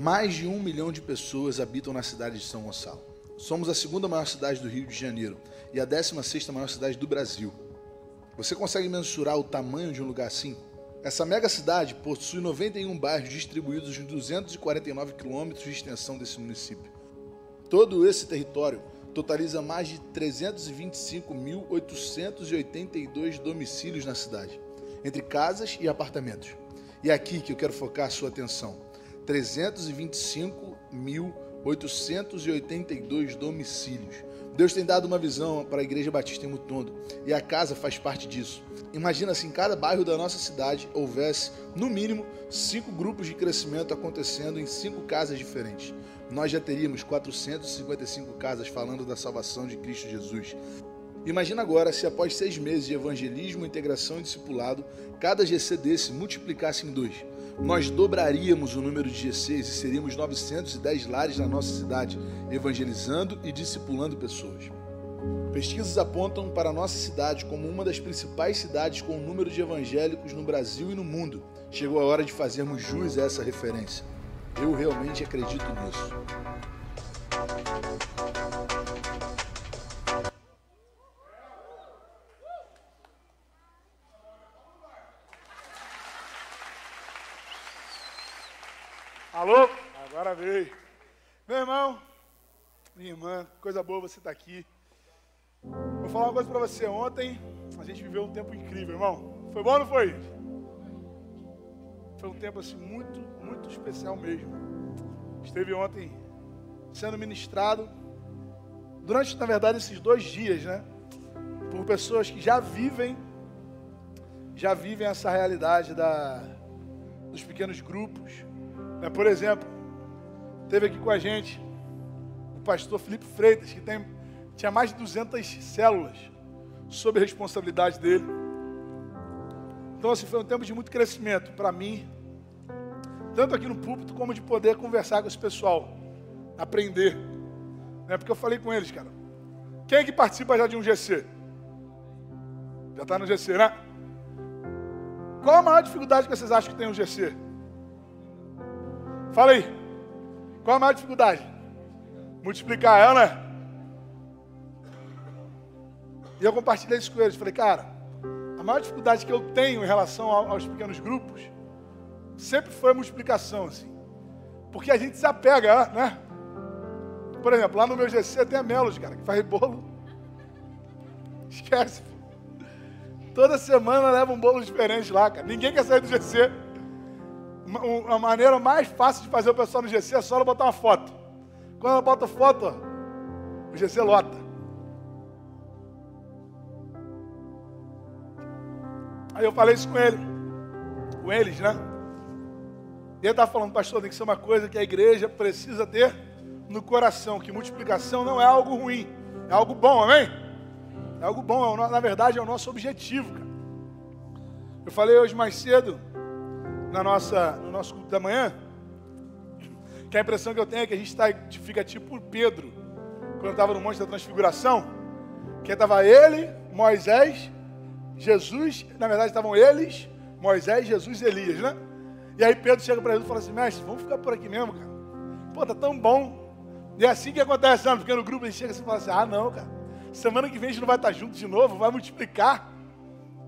Mais de um milhão de pessoas habitam na cidade de São Gonçalo. Somos a segunda maior cidade do Rio de Janeiro e a 16 sexta maior cidade do Brasil. Você consegue mensurar o tamanho de um lugar assim? Essa mega cidade possui 91 bairros distribuídos em 249 quilômetros de extensão desse município. Todo esse território totaliza mais de 325.882 domicílios na cidade, entre casas e apartamentos. E é aqui que eu quero focar a sua atenção. 325.882 domicílios. Deus tem dado uma visão para a Igreja Batista em Mutondo e a casa faz parte disso. Imagina se em cada bairro da nossa cidade houvesse, no mínimo, cinco grupos de crescimento acontecendo em cinco casas diferentes. Nós já teríamos 455 casas falando da salvação de Cristo Jesus. Imagina agora se após seis meses de evangelismo, integração e discipulado, cada GC desse multiplicasse em dois. Nós dobraríamos o número de GCs e seríamos 910 lares na nossa cidade, evangelizando e discipulando pessoas. Pesquisas apontam para a nossa cidade como uma das principais cidades com o número de evangélicos no Brasil e no mundo. Chegou a hora de fazermos jus a essa referência. Eu realmente acredito nisso. Alô? Agora veio. Meu irmão, minha irmã, coisa boa você estar tá aqui. Vou falar uma coisa para você. Ontem a gente viveu um tempo incrível, irmão. Foi bom ou não foi? Foi um tempo assim muito, muito especial mesmo. Esteve ontem sendo ministrado durante, na verdade, esses dois dias, né? Por pessoas que já vivem, já vivem essa realidade da, dos pequenos grupos? Por exemplo, teve aqui com a gente o pastor Felipe Freitas, que tem, tinha mais de 200 células sob a responsabilidade dele. Então, assim, foi um tempo de muito crescimento para mim, tanto aqui no púlpito, como de poder conversar com esse pessoal, aprender. Né? Porque eu falei com eles, cara, quem é que participa já de um GC? Já está no GC, né? Qual a maior dificuldade que vocês acham que tem um GC? Fala aí. Qual a maior dificuldade? Multiplicar ela, né? E eu compartilhei isso com eles. Falei, cara, a maior dificuldade que eu tenho em relação aos pequenos grupos sempre foi a multiplicação, assim. Porque a gente se apega, né? Por exemplo, lá no meu GC tem a Melos, cara, que faz bolo. Esquece. Toda semana leva um bolo diferente lá, cara. Ninguém quer sair do GC a maneira mais fácil de fazer o pessoal no GC é só ela botar uma foto. Quando ela bota foto, o GC lota. Aí eu falei isso com ele, com eles, né? E ele estava falando, pastor, tem que ser uma coisa que a igreja precisa ter no coração, que multiplicação não é algo ruim, é algo bom, amém? É algo bom, é, na verdade é o nosso objetivo, cara. Eu falei hoje mais cedo, na nossa, no nosso culto da manhã, que a impressão que eu tenho é que a gente tá, fica tipo Pedro, quando estava no Monte da Transfiguração, que estava ele, Moisés, Jesus, na verdade estavam eles, Moisés, Jesus e Elias, né? E aí Pedro chega para Jesus e fala assim, mestre, vamos ficar por aqui mesmo, cara. Pô, tá tão bom. E é assim que acontece, sabe? Porque no grupo ele chega e fala assim, ah não, cara, semana que vem a gente não vai estar junto de novo, vai multiplicar,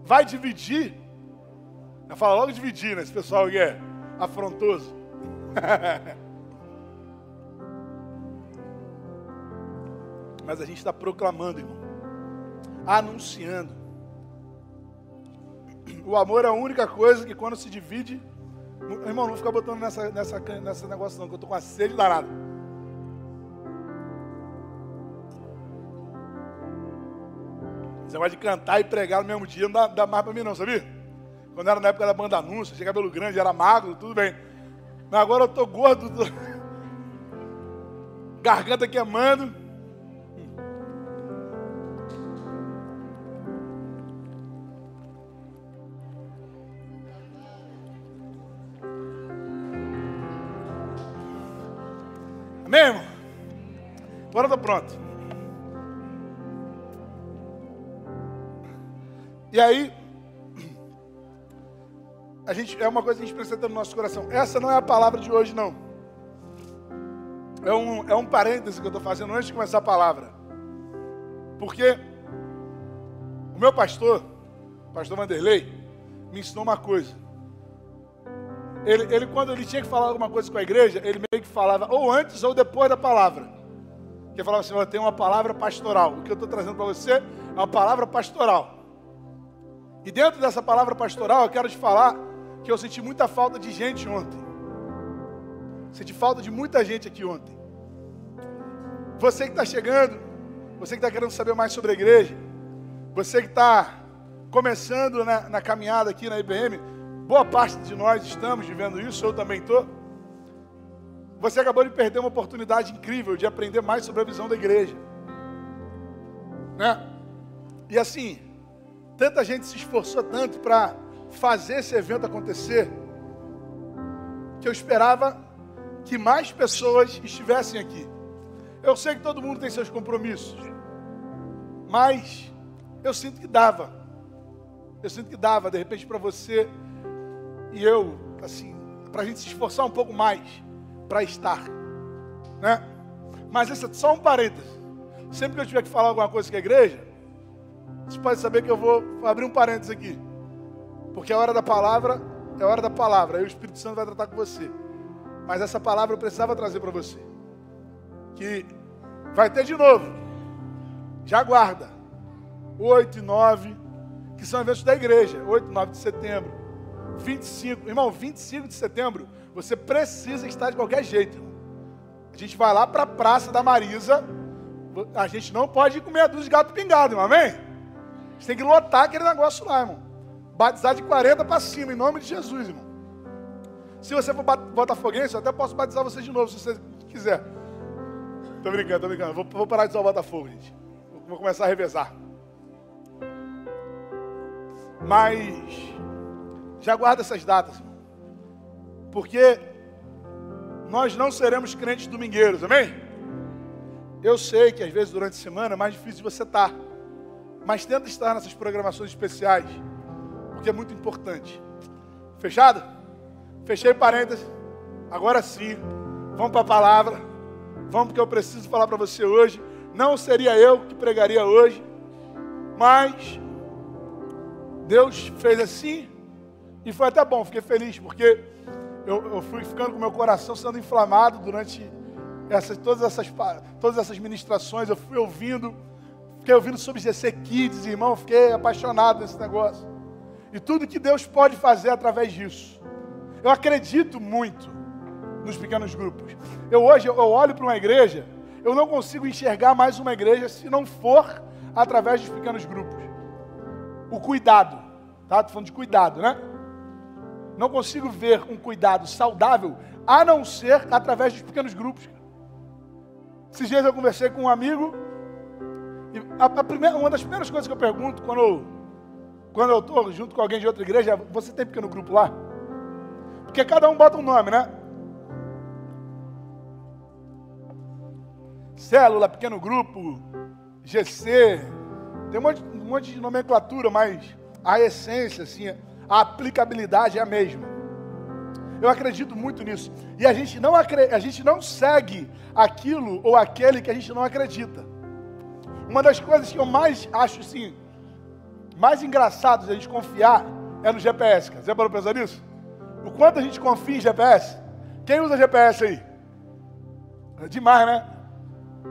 vai dividir. Eu falo logo dividir, né? Esse pessoal que é afrontoso. Mas a gente está proclamando, irmão. Anunciando. O amor é a única coisa que quando se divide. Irmão, não fica botando nessa, nessa, nessa negócio não, que eu estou com a sede danada. Esse negócio de cantar e pregar no mesmo dia não dá, dá mais para mim não, sabia? Quando era na época da banda anúncio, tinha cabelo grande, era magro, tudo bem. Mas agora eu tô gordo, tô... garganta queimando. Irmão? Agora tô pronto. E aí, a gente, é uma coisa que a gente precisa ter no nosso coração. Essa não é a palavra de hoje, não. é um, é um parêntese que eu estou fazendo antes de começar a palavra. Porque o meu pastor, o pastor Vanderlei, me ensinou uma coisa. Ele, ele, quando ele tinha que falar alguma coisa com a igreja, ele meio que falava ou antes ou depois da palavra. Que falava assim: tem uma palavra pastoral. O que eu estou trazendo para você é uma palavra pastoral. E dentro dessa palavra pastoral, eu quero te falar que eu senti muita falta de gente ontem. Senti falta de muita gente aqui ontem. Você que está chegando, você que está querendo saber mais sobre a igreja, você que está começando na, na caminhada aqui na IBM, boa parte de nós estamos vivendo isso, eu também estou. Você acabou de perder uma oportunidade incrível de aprender mais sobre a visão da igreja. Né? E assim, tanta gente se esforçou tanto para fazer esse evento acontecer, que eu esperava que mais pessoas estivessem aqui. Eu sei que todo mundo tem seus compromissos, mas eu sinto que dava eu sinto que dava, de repente, para você e eu, assim, para a gente se esforçar um pouco mais para estar, né? Mas isso é só um parênteses. Sempre que eu tiver que falar alguma coisa com a igreja, você pode saber que eu vou abrir um parênteses aqui. Porque a hora da palavra é a hora da palavra. Aí o Espírito Santo vai tratar com você. Mas essa palavra eu precisava trazer para você. Que vai ter de novo. Já guarda. 8 e 9 que são eventos da igreja, 8, 9 de setembro, 25, irmão, 25 de setembro, você precisa estar de qualquer jeito. Irmão. A gente vai lá para a Praça da Marisa, a gente não pode ir com meia dúzia de gato pingado, irmão, amém? A gente tem que lotar aquele negócio lá, irmão. Batizar de 40 para cima, em nome de Jesus, irmão. Se você for botafoguense, eu até posso batizar você de novo, se você quiser. Tô brincando, tô brincando. Vou, vou parar de usar o Botafogo, gente. Vou começar a revezar. Mas já guarda essas datas, porque nós não seremos crentes domingueiros, amém? Eu sei que às vezes durante a semana é mais difícil você estar, mas tenta estar nessas programações especiais, porque é muito importante. Fechado? Fechei parênteses. Agora sim, vamos para a palavra. Vamos porque eu preciso falar para você hoje. Não seria eu que pregaria hoje, mas Deus fez assim e foi até bom, fiquei feliz, porque eu, eu fui ficando com meu coração sendo inflamado durante essas, todas, essas, todas essas ministrações, eu fui ouvindo, fiquei ouvindo sobre GC Kids, irmão, fiquei apaixonado nesse negócio. E tudo que Deus pode fazer através disso. Eu acredito muito nos pequenos grupos. Eu hoje eu olho para uma igreja, eu não consigo enxergar mais uma igreja se não for através dos pequenos grupos o cuidado. Tá? Estou falando de cuidado, né? Não consigo ver um cuidado saudável a não ser através dos pequenos grupos. Esses dias eu conversei com um amigo e a, a primeira, uma das primeiras coisas que eu pergunto quando eu, quando eu estou junto com alguém de outra igreja você tem pequeno grupo lá? Porque cada um bota um nome, né? Célula, pequeno grupo, GC, tem um monte, um monte de nomenclatura, mas a essência, assim, a aplicabilidade é a mesma. Eu acredito muito nisso. E a gente não, a gente não segue aquilo ou aquele que a gente não acredita. Uma das coisas que eu mais acho assim, mais engraçado de a gente confiar é no GPS. Cara. Você parou para pensar nisso? O quanto a gente confia em GPS? Quem usa GPS aí? É demais, né?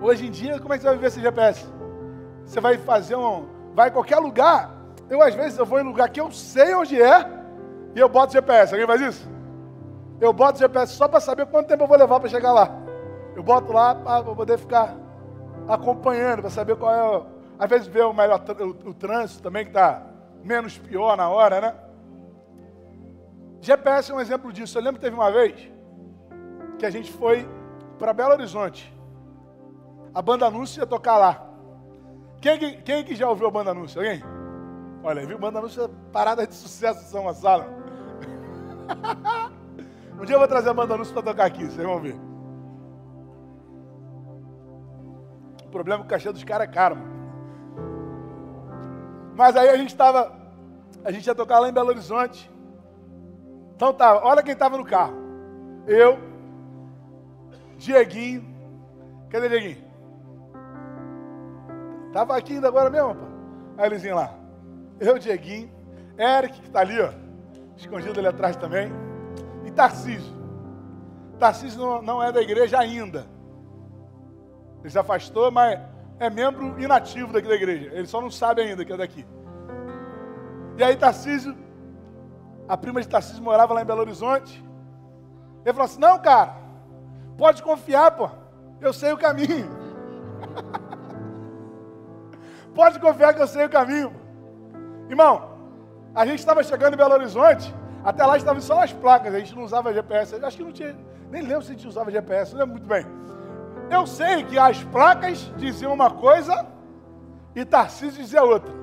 Hoje em dia, como é que você vai viver sem GPS? Você vai fazer um. Vai em qualquer lugar. Eu, às vezes, eu vou em lugar que eu sei onde é e eu boto GPS. Alguém faz isso? Eu boto GPS só para saber quanto tempo eu vou levar para chegar lá. Eu boto lá para poder ficar acompanhando, para saber qual é. O... Às vezes ver o melhor o, o trânsito também, que está menos pior na hora, né? GPS é um exemplo disso. Eu lembro que teve uma vez que a gente foi para Belo Horizonte. A banda anúncio ia tocar lá. Quem, quem que já ouviu a banda anúncio? Alguém? Olha, viu? Banda anúncio é parada de sucesso de São Gonçalo. um dia eu vou trazer a banda anúncio para tocar aqui, vocês vão ver. O problema é que o cachê dos caras é caro. Mano. Mas aí a gente estava, a gente ia tocar lá em Belo Horizonte. Então tá, olha quem estava no carro. Eu, Dieguinho, Cadê Dieguinho? Tava aqui ainda agora mesmo, pá. Aí Elisinho lá. Eu, Dieguinho, Eric, que tá ali, ó. Escondido ali atrás também. E Tarcísio. Tarcísio não, não é da igreja ainda. Ele se afastou, mas é membro inativo daqui da igreja. Ele só não sabe ainda que é daqui. E aí Tarcísio, a prima de Tarcísio morava lá em Belo Horizonte. Ele falou assim: Não, cara, pode confiar, pô. Eu sei o caminho. pode confiar que eu sei o caminho. Irmão, a gente estava chegando em Belo Horizonte, até lá estavam só as placas, a gente não usava GPS. Acho que não tinha, nem lembro se a gente usava GPS, não lembro muito bem. Eu sei que as placas diziam uma coisa e Tarcísio dizia outra.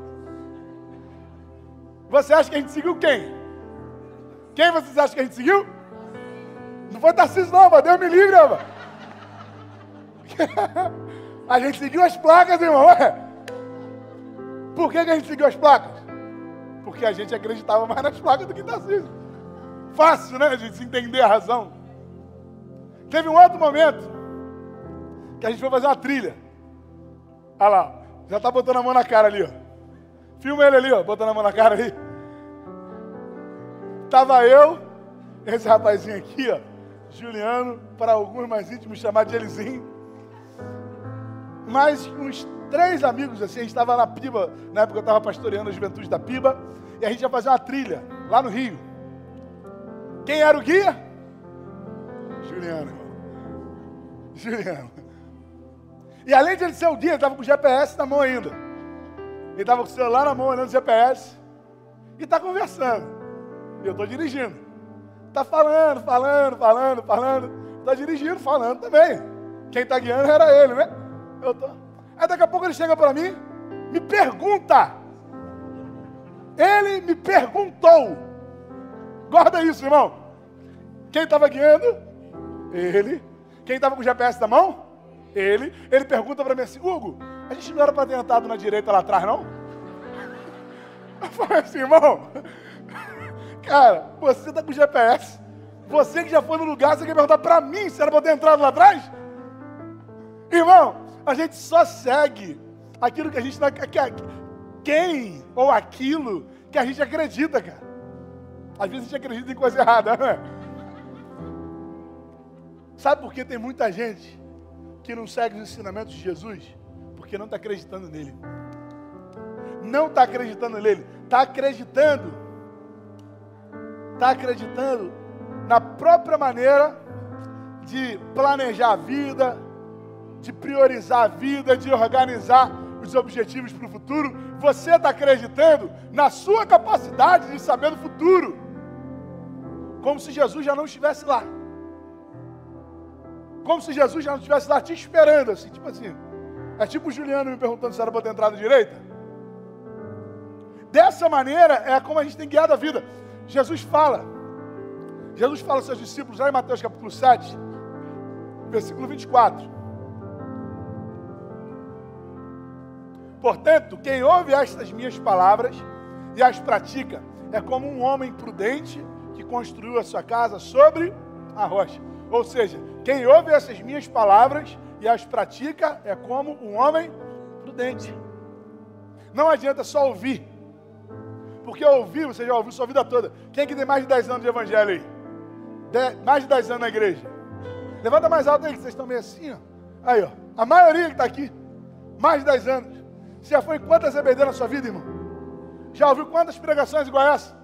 Você acha que a gente seguiu quem? Quem vocês acham que a gente seguiu? Não foi Tarcísio não, mas Deus me livre, mano. a gente seguiu as placas, irmão. Por que, que a gente seguiu as placas? Porque a gente acreditava mais nas placas do que Tarcísio. Fácil, né, a gente entender a razão. Teve um outro momento que a gente foi fazer uma trilha. Olha lá, já tá botando a mão na cara ali, ó. Filma ele ali, ó, botando a mão na cara ali. Tava eu, esse rapazinho aqui, ó, Juliano, para alguns mais íntimos chamar de Elizinho. Mais uns três amigos assim, a gente estava na Piba, na época eu estava pastoreando a juventude da Piba, e a gente ia fazer uma trilha lá no Rio. Quem era o guia? Juliano. Juliano. E além de ele ser o guia, ele estava com o GPS na mão ainda. Ele estava com o celular na mão, olhando o GPS. E está conversando. E eu estou dirigindo. Está falando, falando, falando, falando. Está dirigindo, falando também. Quem está guiando era ele, né? Eu tô. Aí daqui a pouco ele chega para mim, me pergunta. Ele me perguntou. Guarda isso, irmão. Quem estava guiando? Ele. Quem estava com o GPS na mão? Ele, ele pergunta para mim assim, Hugo, a gente não era para ter entrado na direita lá atrás, não? Eu falei assim, irmão, cara, você está com GPS, você que já foi no lugar, você quer perguntar para mim se era para ter entrado lá atrás? Irmão, a gente só segue aquilo que a gente quem ou aquilo que a gente acredita, cara. Às vezes a gente acredita em coisa errada, não é? Sabe por que tem muita gente que não segue os ensinamentos de Jesus? Porque não está acreditando nele. Não está acreditando nele. Está acreditando. Está acreditando na própria maneira de planejar a vida, de priorizar a vida, de organizar os objetivos para o futuro. Você está acreditando na sua capacidade de saber do futuro. Como se Jesus já não estivesse lá como se Jesus já não estivesse lá te esperando, assim, tipo assim. É tipo o Juliano me perguntando se era para ter entrado direita. Dessa maneira é como a gente tem guiado a vida. Jesus fala. Jesus fala aos seus discípulos, lá em Mateus capítulo 7, versículo 24. Portanto, quem ouve estas minhas palavras e as pratica é como um homem prudente que construiu a sua casa sobre a rocha. Ou seja, quem ouve essas minhas palavras e as pratica é como um homem prudente. Não adianta só ouvir. Porque ouvir, você já ouviu sua vida toda. Quem é que tem mais de 10 anos de evangelho aí? De, mais de 10 anos na igreja. Levanta mais alto aí, que vocês estão meio assim, ó. Aí, ó. A maioria que está aqui, mais de 10 anos. Você já foi quantas EBD na sua vida, irmão? Já ouviu quantas pregações igual essa?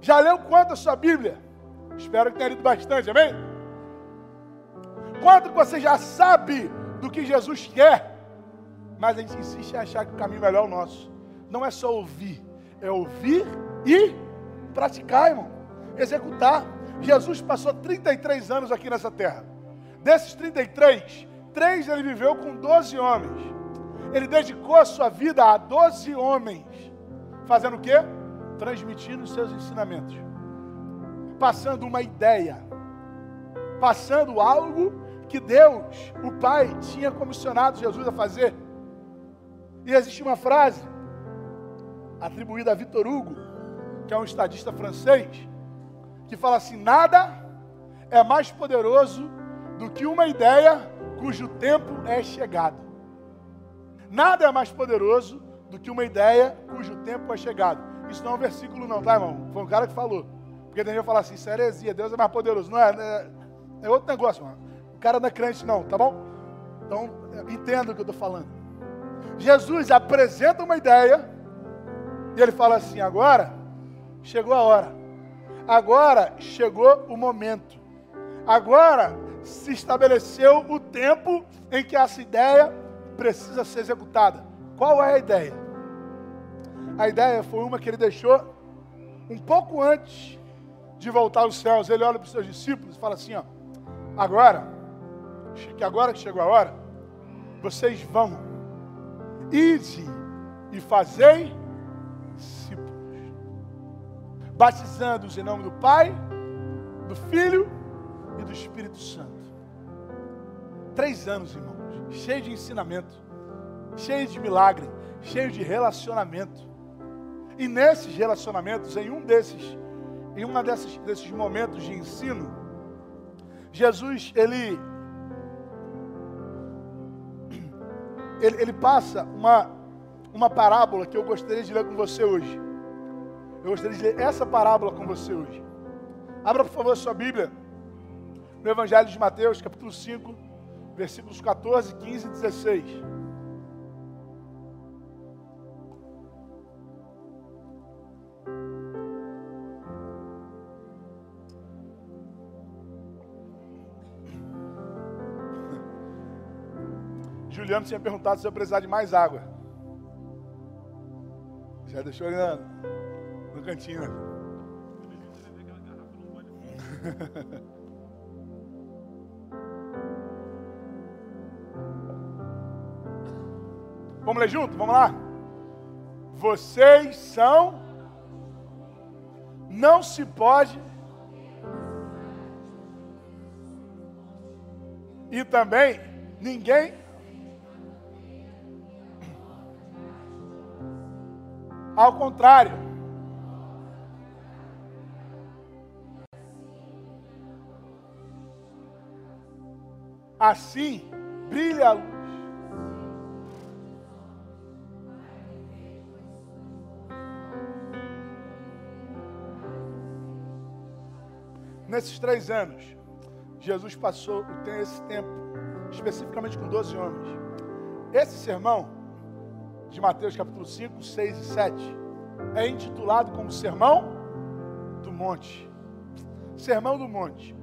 Já leu quantas sua Bíblia? Espero que tenha lido bastante, amém? Quanto você já sabe do que Jesus quer, mas a gente insiste em achar que o caminho melhor é o nosso. Não é só ouvir, é ouvir e praticar, irmão. Executar. Jesus passou 33 anos aqui nessa terra. Desses 33, três ele viveu com 12 homens. Ele dedicou a sua vida a 12 homens. Fazendo o quê? Transmitindo os seus ensinamentos. Passando uma ideia. Passando algo que Deus, o Pai, tinha comissionado Jesus a fazer. E existe uma frase atribuída a Victor Hugo, que é um estadista francês, que fala assim: nada é mais poderoso do que uma ideia cujo tempo é chegado. Nada é mais poderoso do que uma ideia cujo tempo é chegado. Isso não é um versículo, não, tá, irmão? Foi um cara que falou. Porque gente que fala assim: isso é heresia, Deus é mais poderoso. Não é, é, é outro negócio, mano. Cara não é crente, não, tá bom? Então, entenda o que eu estou falando. Jesus apresenta uma ideia e ele fala assim: agora chegou a hora, agora chegou o momento, agora se estabeleceu o tempo em que essa ideia precisa ser executada. Qual é a ideia? A ideia foi uma que ele deixou um pouco antes de voltar aos céus. Ele olha para os seus discípulos e fala assim: ó, agora, que agora que chegou a hora, vocês vão, ide e fazei discípulos, batizando-os em nome do Pai, do Filho e do Espírito Santo. Três anos, irmãos, cheio de ensinamento, cheio de milagre, cheio de relacionamento. E nesses relacionamentos, em um desses, em uma desses, desses momentos de ensino, Jesus, ele, ele, ele passa uma, uma parábola que eu gostaria de ler com você hoje. Eu gostaria de ler essa parábola com você hoje. Abra, por favor, sua Bíblia no Evangelho de Mateus, capítulo 5, versículos 14, 15 e 16. Juliano tinha perguntado se eu precisar de mais água. Já deixou ele no cantinho. Né? Vamos ler junto? Vamos lá? Vocês são. Não se pode. E também ninguém. Ao contrário. Assim brilha a luz Nesses três anos, Jesus passou esse tempo, especificamente com 12 homens. Esse sermão, de Mateus capítulo 5, 6 e 7, é intitulado como Sermão do Monte. Sermão do Monte.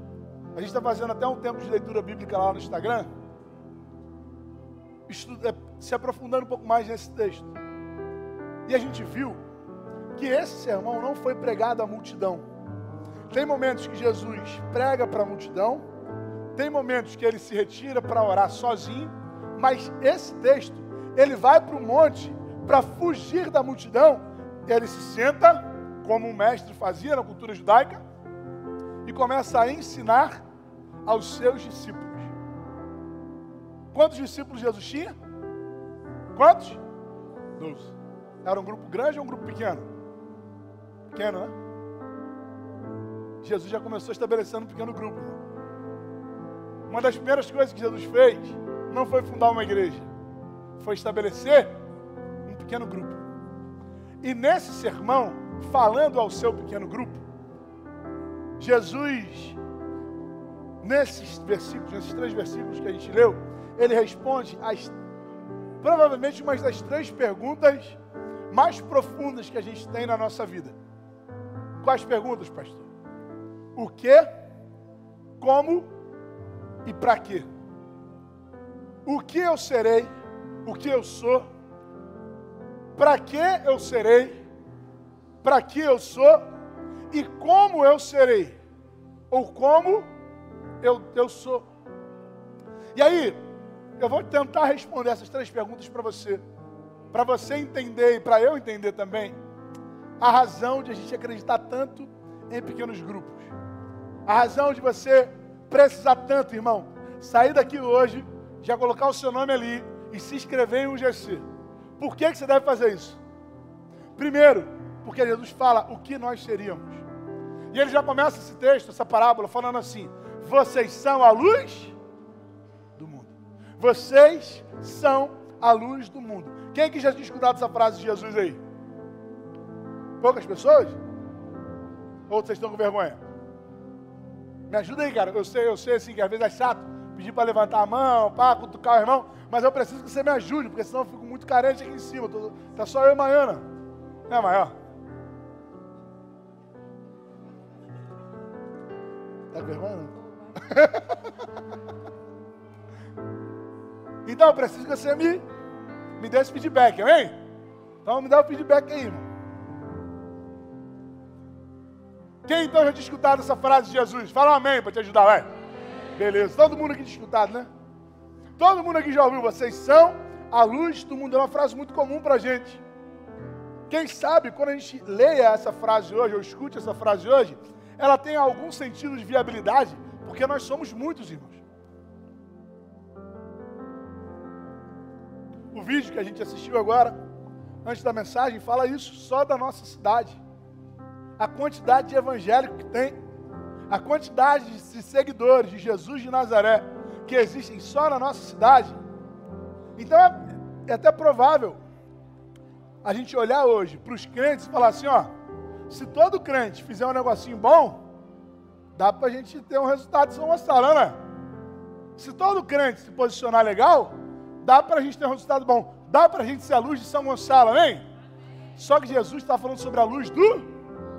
A gente está fazendo até um tempo de leitura bíblica lá no Instagram, é, se aprofundando um pouco mais nesse texto. E a gente viu que esse sermão não foi pregado à multidão tem momentos que Jesus prega para a multidão, tem momentos que ele se retira para orar sozinho, mas esse texto, ele vai para o monte para fugir da multidão, ele se senta, como um mestre fazia na cultura judaica, e começa a ensinar aos seus discípulos. Quantos discípulos Jesus tinha? Quantos? Doze. Era um grupo grande ou um grupo pequeno? Pequeno, né? Jesus já começou estabelecendo um pequeno grupo. Uma das primeiras coisas que Jesus fez não foi fundar uma igreja, foi estabelecer um pequeno grupo. E nesse sermão, falando ao seu pequeno grupo, Jesus, nesses versículos, nesses três versículos que a gente leu, ele responde às, provavelmente uma das três perguntas mais profundas que a gente tem na nossa vida. Quais perguntas, pastor? o que, como e para quê. O que eu serei, o que eu sou, para que eu serei, para que eu sou e como eu serei, ou como eu, eu sou. E aí, eu vou tentar responder essas três perguntas para você, para você entender e para eu entender também a razão de a gente acreditar tanto em pequenos grupos. A razão de você precisar tanto, irmão, sair daqui hoje, já colocar o seu nome ali e se inscrever em um GC. Por que, que você deve fazer isso? Primeiro, porque Jesus fala o que nós seríamos. E ele já começa esse texto, essa parábola, falando assim: vocês são a luz do mundo. Vocês são a luz do mundo. Quem que já tinha escutado essa frase de Jesus aí? Poucas pessoas? Ou vocês estão com vergonha? Me ajuda aí, cara. Eu sei, eu sei assim, que às vezes é chato pedir para levantar a mão, para cutucar o irmão, mas eu preciso que você me ajude, porque senão eu fico muito carente aqui em cima. Tô, tá só eu e Maiana. É, maior. Tá com vergonha? Então eu preciso que você me, me dê esse feedback, amém? Então me dá o feedback aí, irmão. Quem então já tinha escutado essa frase de Jesus? Fala um amém para te ajudar, vai. Beleza, todo mundo aqui escutado, né? Todo mundo aqui já ouviu, vocês são a luz do mundo. É uma frase muito comum para gente. Quem sabe, quando a gente leia essa frase hoje, ou escute essa frase hoje, ela tem algum sentido de viabilidade, porque nós somos muitos, irmãos. O vídeo que a gente assistiu agora, antes da mensagem, fala isso só da nossa cidade. A quantidade de evangélicos que tem, a quantidade de seguidores de Jesus de Nazaré que existem só na nossa cidade. Então é, é até provável a gente olhar hoje para os crentes e falar assim: ó, se todo crente fizer um negocinho bom, dá para a gente ter um resultado de São Gonçalo, né? Se todo crente se posicionar legal, dá para a gente ter um resultado bom. Dá para a gente ser a luz de São Gonçalo, amém? Só que Jesus está falando sobre a luz do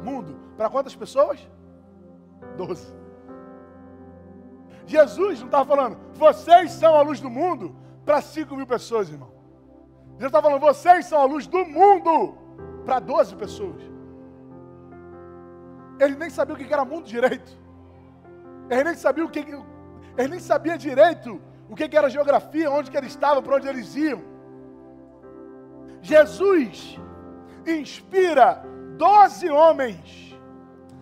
mundo. Para quantas pessoas? Doze. Jesus não estava falando, vocês são a luz do mundo para 5 mil pessoas, irmão. Jesus está falando, vocês são a luz do mundo para 12 pessoas. Ele nem sabia o que era mundo direito. Ele nem sabia o que. Ele nem sabia direito o que era geografia, onde que ele estava, para onde eles iam. Jesus inspira 12 homens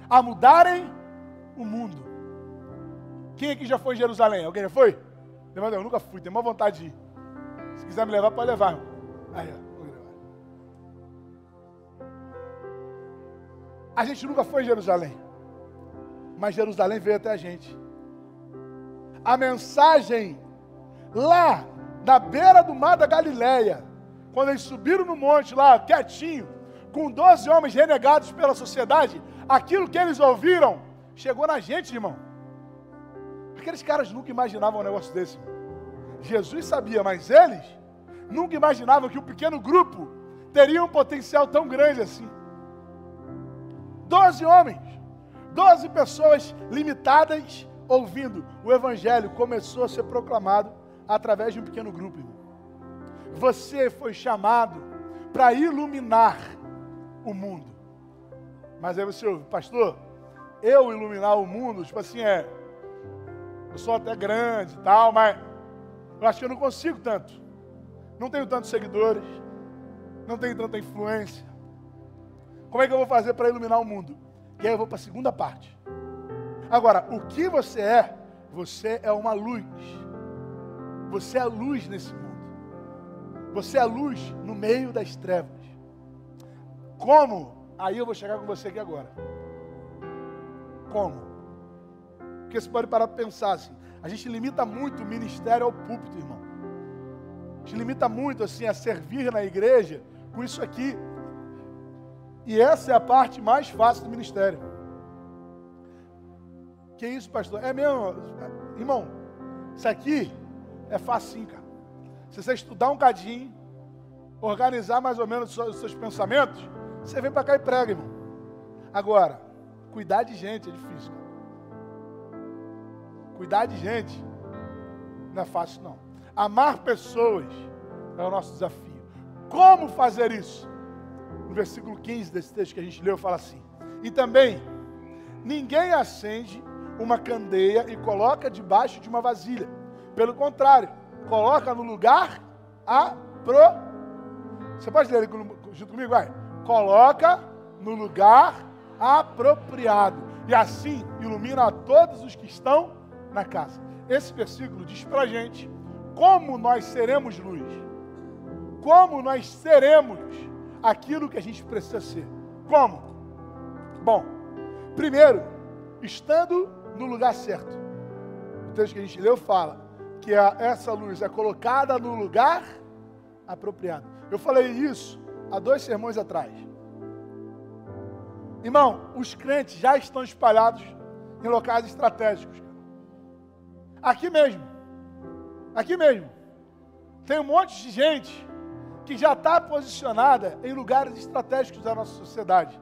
a mudarem o mundo. Quem aqui já foi em Jerusalém? Alguém já foi? Eu nunca fui, tenho uma vontade de ir. Se quiser me levar, pode levar. Aí, A gente nunca foi em Jerusalém. Mas Jerusalém veio até a gente. A mensagem lá na beira do mar da Galileia, quando eles subiram no monte lá, quietinho, com 12 homens renegados pela sociedade, aquilo que eles ouviram chegou na gente, irmão. Aqueles caras nunca imaginavam um negócio desse. Jesus sabia, mas eles nunca imaginavam que um pequeno grupo teria um potencial tão grande assim. Doze homens, doze pessoas limitadas ouvindo. O evangelho começou a ser proclamado através de um pequeno grupo. Você foi chamado para iluminar o mundo. Mas aí você ouve, pastor, eu iluminar o mundo, tipo assim, é eu sou até grande e tal, mas eu acho que eu não consigo tanto. Não tenho tantos seguidores, não tenho tanta influência. Como é que eu vou fazer para iluminar o mundo? E aí eu vou para a segunda parte. Agora, o que você é? Você é uma luz. Você é a luz nesse mundo. Você é a luz no meio das trevas. Como? Aí eu vou chegar com você aqui agora. Como? Porque você pode parar para pensar assim. A gente limita muito o ministério ao púlpito, irmão. A gente limita muito assim a servir na igreja com isso aqui. E essa é a parte mais fácil do ministério. Que isso, pastor? É mesmo, irmão. Isso aqui é fácil, cara. Se você estudar um cadinho, organizar mais ou menos os seus pensamentos, você vem para cá e prega, irmão. Agora, cuidar de gente é difícil. Cuidar de gente não é fácil, não. Amar pessoas é o nosso desafio. Como fazer isso? No versículo 15 desse texto que a gente leu, fala assim: E também, ninguém acende uma candeia e coloca debaixo de uma vasilha. Pelo contrário, coloca no lugar apro. Você pode ler junto comigo? Vai. Coloca no lugar apropriado. E assim ilumina a todos os que estão na casa. Esse versículo diz para gente como nós seremos luz, como nós seremos aquilo que a gente precisa ser. Como? Bom, primeiro, estando no lugar certo. O texto que a gente leu fala que a, essa luz é colocada no lugar apropriado. Eu falei isso há dois sermões atrás. Irmão, os crentes já estão espalhados em locais estratégicos. Aqui mesmo. Aqui mesmo. Tem um monte de gente que já está posicionada em lugares estratégicos da nossa sociedade.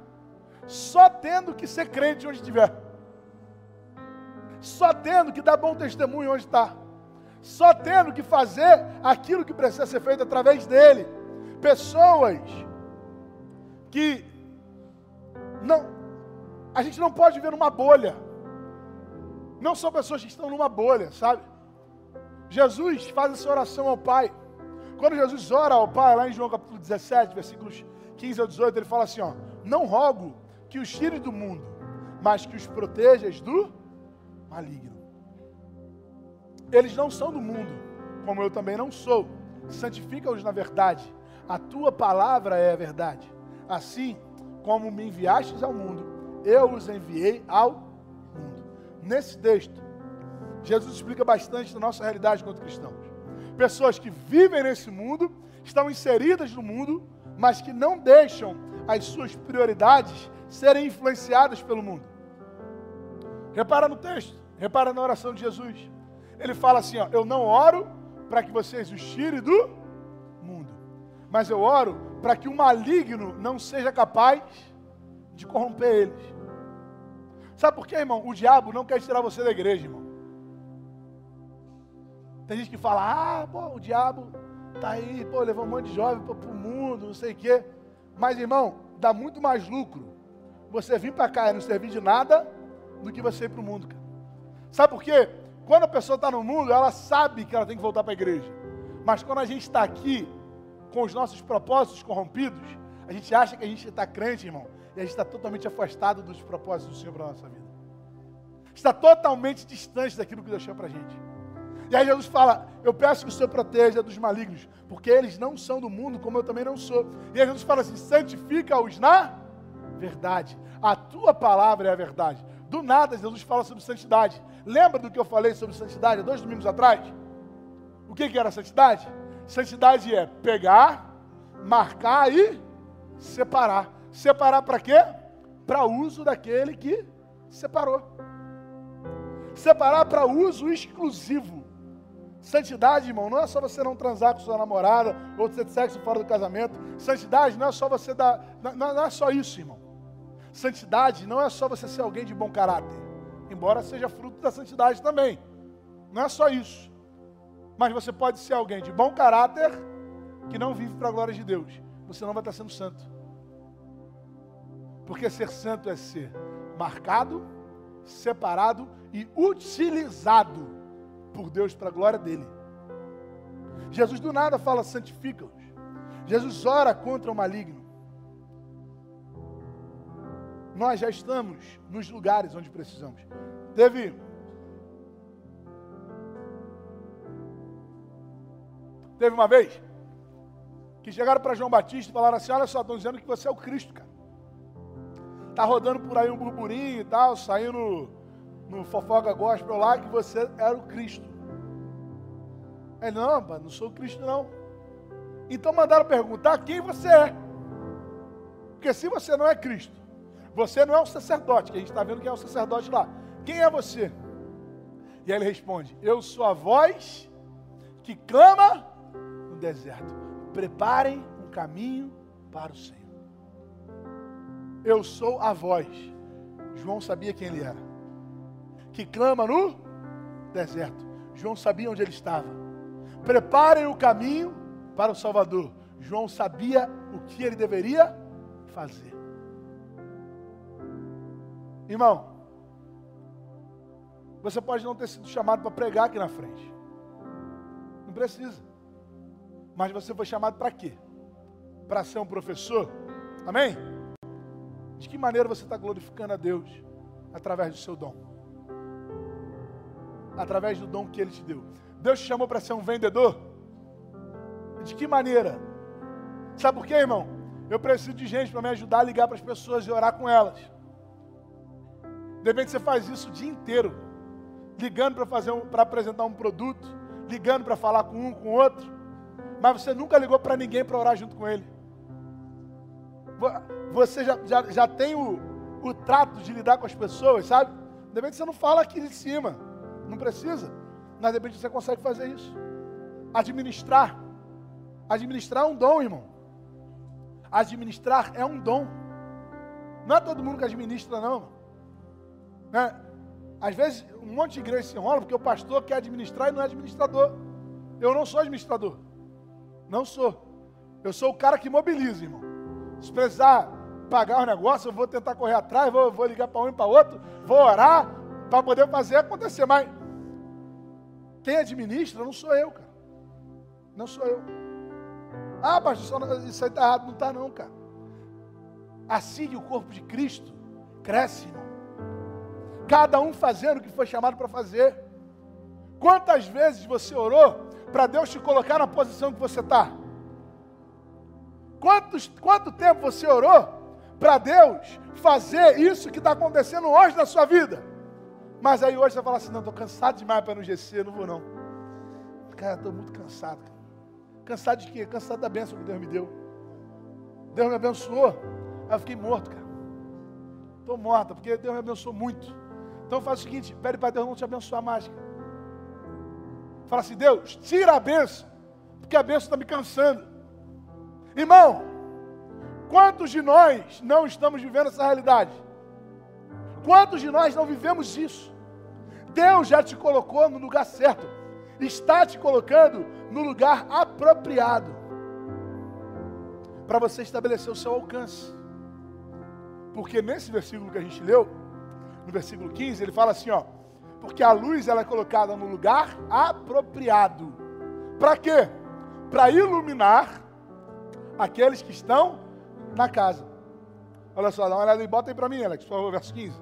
Só tendo que ser crente onde estiver. Só tendo que dar bom testemunho onde está. Só tendo que fazer aquilo que precisa ser feito através dele. Pessoas que não, a gente não pode viver numa bolha. Não são pessoas que estão numa bolha, sabe? Jesus faz essa oração ao Pai. Quando Jesus ora ao Pai, lá em João capítulo 17, versículos 15 ao 18, ele fala assim: ó, Não rogo que os tires do mundo, mas que os protejas do maligno. Eles não são do mundo, como eu também não sou. Santifica-os na verdade. A tua palavra é a verdade. Assim como me enviastes ao mundo, eu os enviei ao mundo. Nesse texto, Jesus explica bastante da nossa realidade quanto cristãos. Pessoas que vivem nesse mundo, estão inseridas no mundo, mas que não deixam as suas prioridades serem influenciadas pelo mundo. Repara no texto, repara na oração de Jesus. Ele fala assim: ó, Eu não oro para que vocês os tirem do mundo, mas eu oro para que o maligno não seja capaz de corromper eles. Sabe por quê, irmão? O diabo não quer tirar você da igreja, irmão. Tem gente que fala, ah, pô, o diabo tá aí, pô, levou um monte de jovem para o mundo, não sei o quê. Mas, irmão, dá muito mais lucro você vir para cá e não servir de nada do que você ir para o mundo, cara. Sabe por quê? Quando a pessoa está no mundo, ela sabe que ela tem que voltar para a igreja. Mas quando a gente está aqui, com os nossos propósitos corrompidos, a gente acha que a gente está crente, irmão, e a gente está totalmente afastado dos propósitos do Senhor para a nossa vida. Está totalmente distante daquilo que Deus chama para a gente. E aí Jesus fala: Eu peço que o Senhor proteja dos malignos, porque eles não são do mundo, como eu também não sou. E aí Jesus fala assim: santifica-os na verdade. A tua palavra é a verdade. Do nada, Jesus fala sobre santidade. Lembra do que eu falei sobre santidade há dois domingos atrás? O que, que era santidade? Santidade é pegar, marcar e separar. Separar para quê? Para uso daquele que separou. Separar para uso exclusivo. Santidade, irmão, não é só você não transar com sua namorada ou ter sexo fora do casamento. Santidade não é só você dar. Não, não é só isso, irmão. Santidade não é só você ser alguém de bom caráter, embora seja fruto da santidade também. Não é só isso. Mas você pode ser alguém de bom caráter que não vive para a glória de Deus. Você não vai estar sendo santo. Porque ser santo é ser marcado, separado e utilizado por Deus para a glória dele. Jesus do nada fala: santifica-os. Jesus ora contra o maligno. Nós já estamos nos lugares onde precisamos. Teve. Teve uma vez que chegaram para João Batista e falaram assim: Olha só, estão dizendo que você é o Cristo, cara. Tá rodando por aí um burburinho e tal, saindo no fofoca gospel lá, que você era o Cristo. Ele, não, não sou o Cristo não. Então mandaram perguntar quem você é. Porque se você não é Cristo, você não é um sacerdote, que a gente está vendo que é um sacerdote lá. Quem é você? E aí ele responde: Eu sou a voz que clama deserto. Preparem um caminho para o Senhor. Eu sou a voz. João sabia quem ele era. Que clama no deserto. João sabia onde ele estava. Preparem o caminho para o Salvador. João sabia o que ele deveria fazer. Irmão, você pode não ter sido chamado para pregar aqui na frente. Não precisa. Mas você foi chamado para quê? Para ser um professor? Amém? De que maneira você está glorificando a Deus? Através do seu dom. Através do dom que Ele te deu. Deus te chamou para ser um vendedor? De que maneira? Sabe por quê, irmão? Eu preciso de gente para me ajudar a ligar para as pessoas e orar com elas. De repente você faz isso o dia inteiro, ligando para fazer para apresentar um produto, ligando para falar com um, com outro, mas você nunca ligou para ninguém para orar junto com ele. Você já, já, já tem o, o trato de lidar com as pessoas, sabe? De repente você não fala aqui de cima, não precisa, mas de repente você consegue fazer isso. Administrar. Administrar é um dom, irmão. Administrar é um dom. Não é todo mundo que administra, não. Né? Às vezes, um monte de igreja se enrola porque o pastor quer administrar e não é administrador. Eu não sou administrador. Não sou. Eu sou o cara que mobiliza, irmão. Se precisar pagar o negócio, eu vou tentar correr atrás, vou, vou ligar para um e para outro, vou orar para poder fazer acontecer. Mas quem administra não sou eu, cara. Não sou eu. Ah, pastor, isso aí está errado. Não está, não, cara. Assim que o corpo de Cristo cresce, irmão. Cada um fazendo o que foi chamado para fazer. Quantas vezes você orou para Deus te colocar na posição que você está? Quantos, quanto tempo você orou para Deus fazer isso que está acontecendo hoje na sua vida? Mas aí hoje você fala assim: não, estou cansado demais para no GC, não vou não. Cara, estou muito cansado. Cansado de quê? Cansado da bênção que Deus me deu. Deus me abençoou. Aí eu fiquei morto, cara. Estou morta, porque Deus me abençoou muito. Então faz o seguinte: pede para Deus não te abençoar mais. Cara. Fala assim: Deus, tira a bênção, porque a bênção está me cansando. Irmão, quantos de nós não estamos vivendo essa realidade? Quantos de nós não vivemos isso? Deus já te colocou no lugar certo, está te colocando no lugar apropriado para você estabelecer o seu alcance. Porque nesse versículo que a gente leu, no versículo 15, ele fala assim, ó: porque a luz ela é colocada no lugar apropriado. Para quê? Para iluminar aqueles que estão na casa. Olha só, dá uma olhada e bota aí para mim, Alex, por favor, verso 15.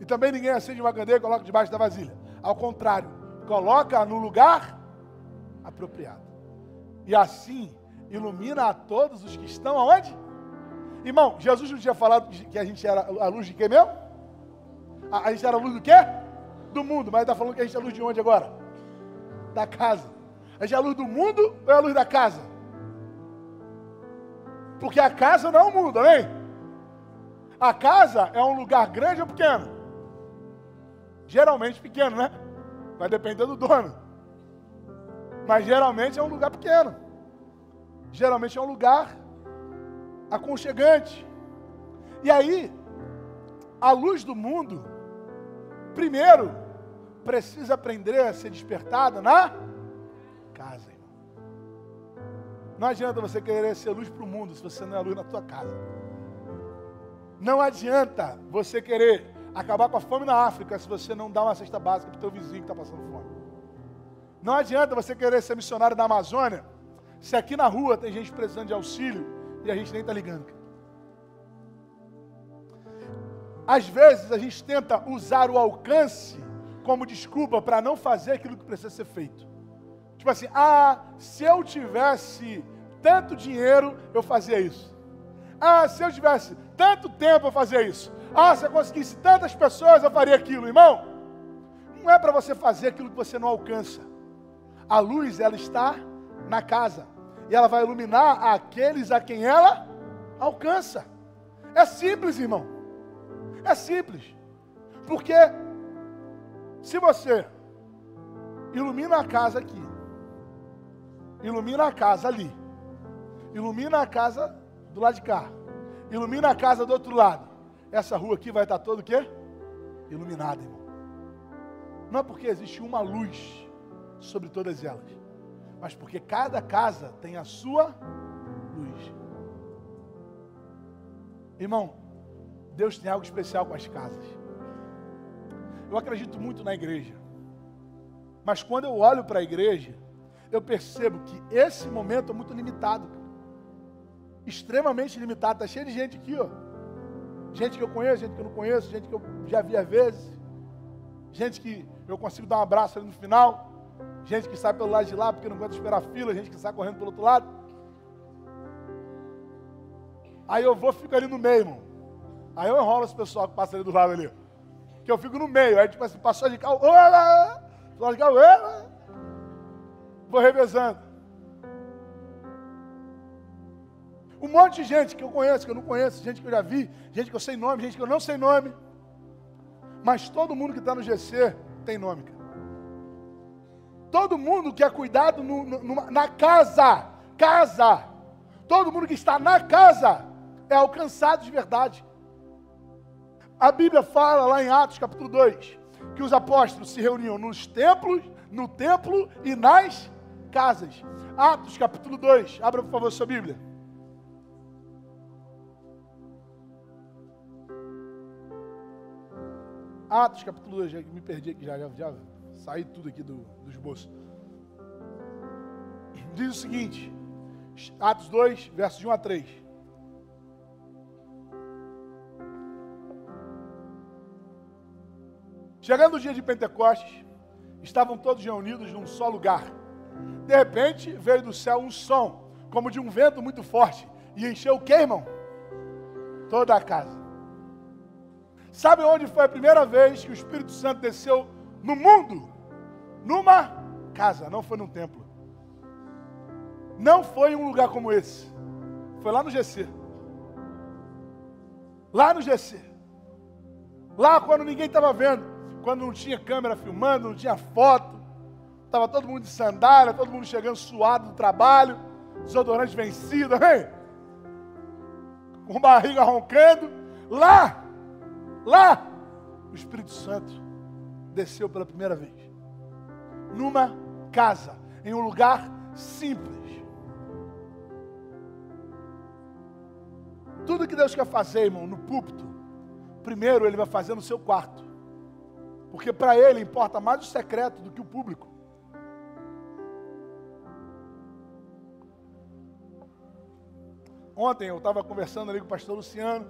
E também ninguém acende uma candeia e coloca debaixo da vasilha. Ao contrário, coloca no lugar apropriado. E assim ilumina a todos os que estão aonde? Irmão, Jesus não tinha falado que a gente era a luz de quê mesmo? A, a gente era a luz do quê? Do mundo. Mas ele está falando que a gente é a luz de onde agora? Da casa. A gente é a luz do mundo ou é a luz da casa? Porque a casa não é o mundo, amém? A casa é um lugar grande ou pequeno? Geralmente pequeno, né? Vai depender do dono. Mas geralmente é um lugar pequeno. Geralmente é um lugar aconchegante. E aí, a luz do mundo, primeiro, precisa aprender a ser despertada na casa. Não adianta você querer ser luz para o mundo se você não é luz na tua casa. Não adianta você querer acabar com a fome na África se você não dá uma cesta básica para o teu vizinho que está passando fome. Não adianta você querer ser missionário na Amazônia se aqui na rua tem gente precisando de auxílio e a gente nem está ligando. Às vezes a gente tenta usar o alcance como desculpa para não fazer aquilo que precisa ser feito. Tipo assim, ah, se eu tivesse tanto dinheiro, eu fazia isso. Ah, se eu tivesse tanto tempo, eu fazia isso. Ah, se eu conseguisse tantas pessoas, eu faria aquilo, irmão. Não é para você fazer aquilo que você não alcança. A luz, ela está na casa e ela vai iluminar aqueles a quem ela alcança. É simples, irmão. É simples. Porque se você ilumina a casa aqui, ilumina a casa ali, ilumina a casa do lado de cá, ilumina a casa do outro lado, essa rua aqui vai estar toda o quê? Iluminada, irmão. Não é porque existe uma luz sobre todas elas mas porque cada casa tem a sua luz. Irmão, Deus tem algo especial com as casas. Eu acredito muito na igreja. Mas quando eu olho para a igreja, eu percebo que esse momento é muito limitado. Extremamente limitado. Está cheio de gente aqui, ó. Gente que eu conheço, gente que eu não conheço, gente que eu já vi às vezes. Gente que eu consigo dar um abraço ali no final gente que sai pelo lado de lá porque não aguenta esperar fila, gente que sai correndo pelo outro lado. Aí eu vou ficar ali no meio, irmão. Aí eu enrolo esse pessoal que passa ali do lado ali. que eu fico no meio. Aí, tipo assim, passou de carro, olá, de carro, olá. Vou revezando. Um monte de gente que eu conheço, que eu não conheço, gente que eu já vi, gente que eu sei nome, gente que eu não sei nome. Mas todo mundo que está no GC tem nome, cara. Todo mundo que é cuidado no, no, na casa, casa. Todo mundo que está na casa é alcançado de verdade. A Bíblia fala lá em Atos capítulo 2 que os apóstolos se reuniam nos templos, no templo e nas casas. Atos capítulo 2, abra por favor sua Bíblia. Atos capítulo 2, já me perdi aqui, já, já, já saí tudo aqui do, do esboço. Diz o seguinte, Atos 2, versos de 1 a 3. Chegando o dia de Pentecostes, estavam todos reunidos num só lugar. De repente, veio do céu um som, como de um vento muito forte, e encheu o que, irmão? Toda a casa. Sabe onde foi a primeira vez que o Espírito Santo desceu no mundo? Numa casa, não foi num templo. Não foi em um lugar como esse. Foi lá no GC. Lá no GC. Lá quando ninguém estava vendo. Quando não tinha câmera filmando, não tinha foto. Estava todo mundo de sandália, todo mundo chegando suado do trabalho. Desodorante vencido, hein? Com barriga roncando. Lá Lá, o Espírito Santo desceu pela primeira vez. Numa casa, em um lugar simples. Tudo que Deus quer fazer, irmão, no púlpito, primeiro Ele vai fazer no seu quarto. Porque para Ele importa mais o secreto do que o público. Ontem eu estava conversando ali com o pastor Luciano.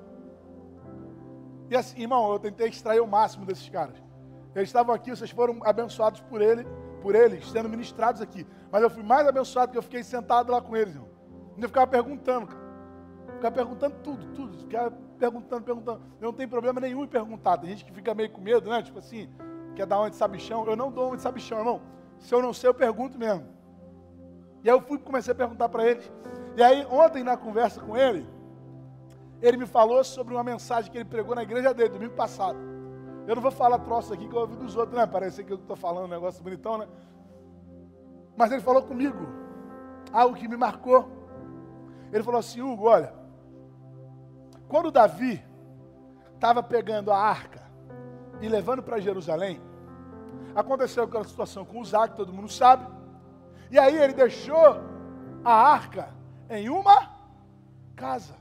E assim, irmão, eu tentei extrair o máximo desses caras. Eles estavam aqui, vocês foram abençoados por ele, por eles, sendo ministrados aqui. Mas eu fui mais abençoado que eu fiquei sentado lá com eles, irmão. Eu ficava perguntando, cara. Ficava perguntando tudo, tudo. Ficava perguntando, perguntando. Eu não tenho problema nenhum em perguntar. Tem gente que fica meio com medo, né? Tipo assim, quer dar uma de sabichão. Eu não dou uma de sabichão, irmão. Se eu não sei, eu pergunto mesmo. E aí eu fui comecei a perguntar para eles. E aí, ontem, na conversa com ele, ele me falou sobre uma mensagem que ele pregou na igreja dele, domingo passado. Eu não vou falar troço aqui que eu ouvi dos outros, né? Parece que eu estou falando um negócio bonitão, né? Mas ele falou comigo algo que me marcou. Ele falou assim: Hugo, olha, quando Davi estava pegando a arca e levando para Jerusalém, aconteceu aquela situação com Usar, que todo mundo sabe. E aí ele deixou a arca em uma casa.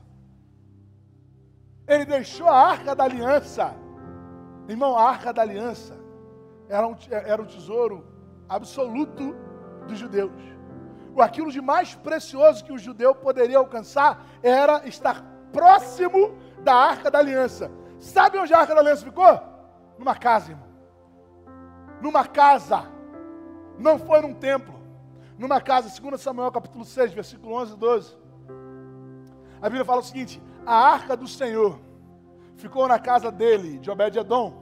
Ele deixou a arca da aliança. Irmão, a arca da aliança era um, era um tesouro absoluto dos judeus. Aquilo de mais precioso que o judeu poderia alcançar era estar próximo da arca da aliança. Sabe onde a arca da aliança ficou? Numa casa, irmão. Numa casa. Não foi num templo. Numa casa, 2 Samuel capítulo 6, versículo 11 e 12. A Bíblia fala o seguinte: a arca do Senhor ficou na casa dele, de Obed-Edom,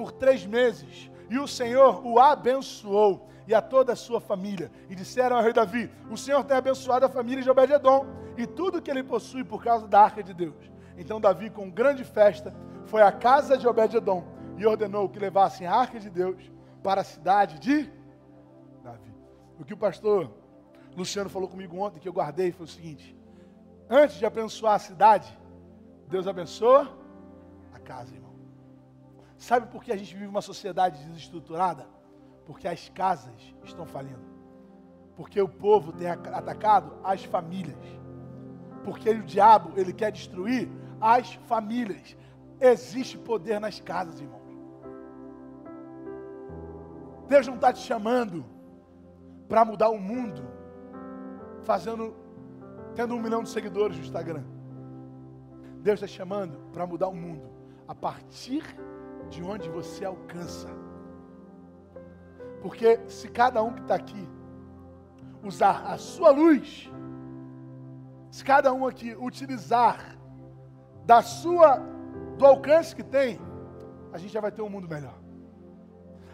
por três meses. E o Senhor o abençoou e a toda a sua família. E disseram ao rei Davi: O Senhor tem abençoado a família de Obed-Edom e tudo que ele possui por causa da arca de Deus. Então Davi, com grande festa, foi à casa de Obed-Edom e ordenou que levassem a arca de Deus para a cidade de Davi. O que o pastor Luciano falou comigo ontem, que eu guardei, foi o seguinte: antes de abençoar a cidade, Deus abençoa a casa, irmão. Sabe por que a gente vive uma sociedade desestruturada? Porque as casas estão falindo. Porque o povo tem atacado as famílias. Porque o diabo, ele quer destruir as famílias. Existe poder nas casas, irmão. Deus não está te chamando para mudar o mundo, fazendo, tendo um milhão de seguidores no Instagram. Deus está chamando para mudar o mundo a partir de onde você alcança. Porque se cada um que está aqui usar a sua luz, se cada um aqui utilizar da sua do alcance que tem, a gente já vai ter um mundo melhor.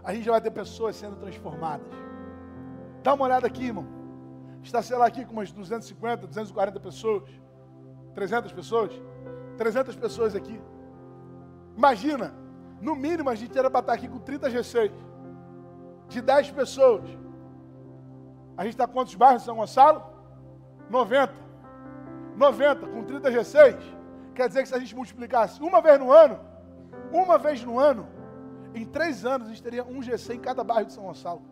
A gente já vai ter pessoas sendo transformadas. Dá uma olhada aqui, irmão. Está, sei lá, aqui com umas 250, 240 pessoas. 300 pessoas. 300 pessoas aqui. Imagina, no mínimo a gente era para estar aqui com 30 G6. De 10 pessoas. A gente está quantos bairros em São Gonçalo? 90. 90 com 30 G6. Quer dizer que se a gente multiplicasse uma vez no ano, uma vez no ano, em três anos a gente teria um GC em cada bairro de São Gonçalo.